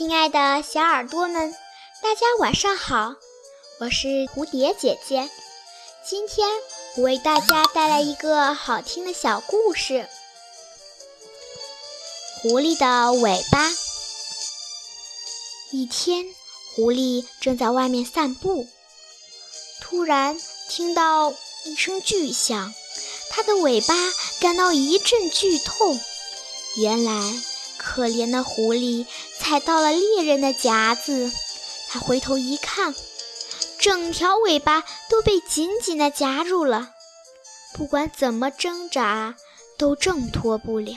亲爱的小耳朵们，大家晚上好！我是蝴蝶姐姐。今天我为大家带来一个好听的小故事《狐狸的尾巴》。一天，狐狸正在外面散步，突然听到一声巨响，它的尾巴感到一阵剧痛。原来，可怜的狐狸踩到了猎人的夹子，他回头一看，整条尾巴都被紧紧地夹住了，不管怎么挣扎都挣脱不了。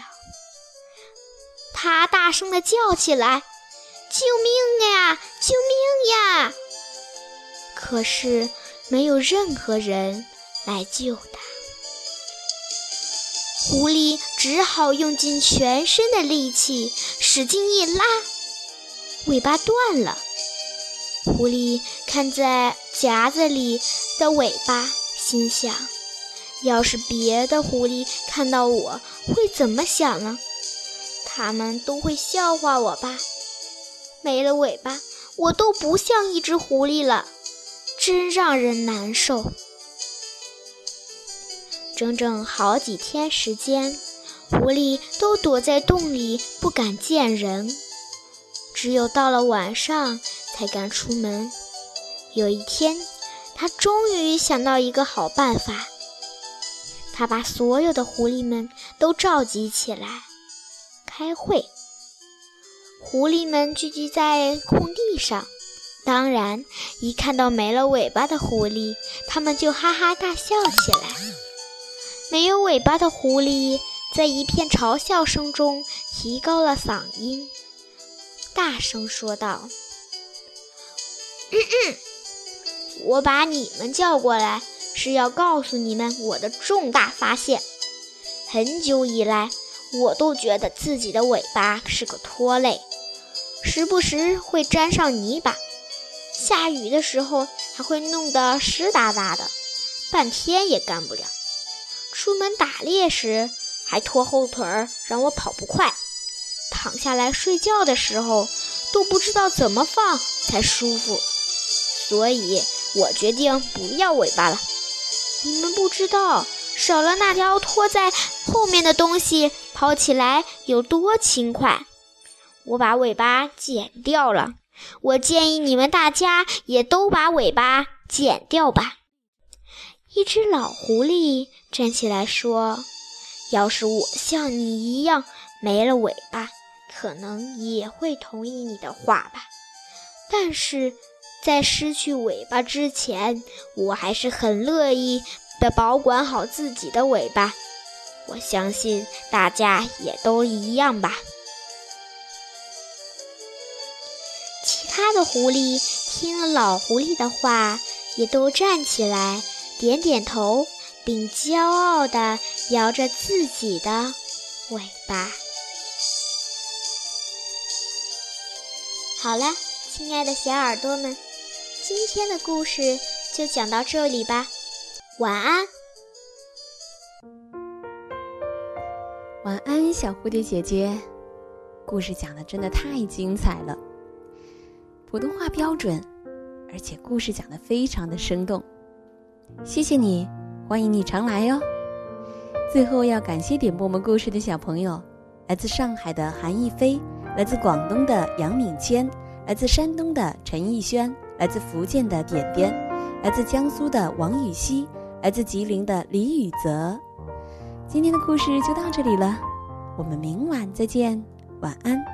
他大声地叫起来：“救命呀！救命呀！”可是没有任何人来救他。狐狸只好用尽全身的力气，使劲一拉，尾巴断了。狐狸看在夹子里的尾巴，心想：要是别的狐狸看到我会怎么想呢？他们都会笑话我吧？没了尾巴，我都不像一只狐狸了，真让人难受。整整好几天时间，狐狸都躲在洞里不敢见人，只有到了晚上才敢出门。有一天，他终于想到一个好办法，他把所有的狐狸们都召集起来开会。狐狸们聚集在空地上，当然，一看到没了尾巴的狐狸，他们就哈哈大笑起来。没有尾巴的狐狸在一片嘲笑声中提高了嗓音，大声说道：“嗯嗯，我把你们叫过来是要告诉你们我的重大发现。很久以来，我都觉得自己的尾巴是个拖累，时不时会沾上泥巴，下雨的时候还会弄得湿哒哒的，半天也干不了。”出门打猎时还拖后腿儿，让我跑不快；躺下来睡觉的时候都不知道怎么放才舒服。所以我决定不要尾巴了。你们不知道，少了那条拖在后面的东西，跑起来有多轻快。我把尾巴剪掉了。我建议你们大家也都把尾巴剪掉吧。一只老狐狸站起来说：“要是我像你一样没了尾巴，可能也会同意你的话吧。但是在失去尾巴之前，我还是很乐意的保管好自己的尾巴。我相信大家也都一样吧。”其他的狐狸听了老狐狸的话，也都站起来。点点头，并骄傲地摇着自己的尾巴。好了，亲爱的小耳朵们，今天的故事就讲到这里吧。晚安，晚安，小蝴蝶姐姐。故事讲的真的太精彩了，普通话标准，而且故事讲的非常的生动。谢谢你，欢迎你常来哟。最后要感谢点播我们故事的小朋友，来自上海的韩逸飞，来自广东的杨敏谦，来自山东的陈逸轩，来自福建的点点，来自江苏的王雨熙，来自吉林的李雨泽。今天的故事就到这里了，我们明晚再见，晚安。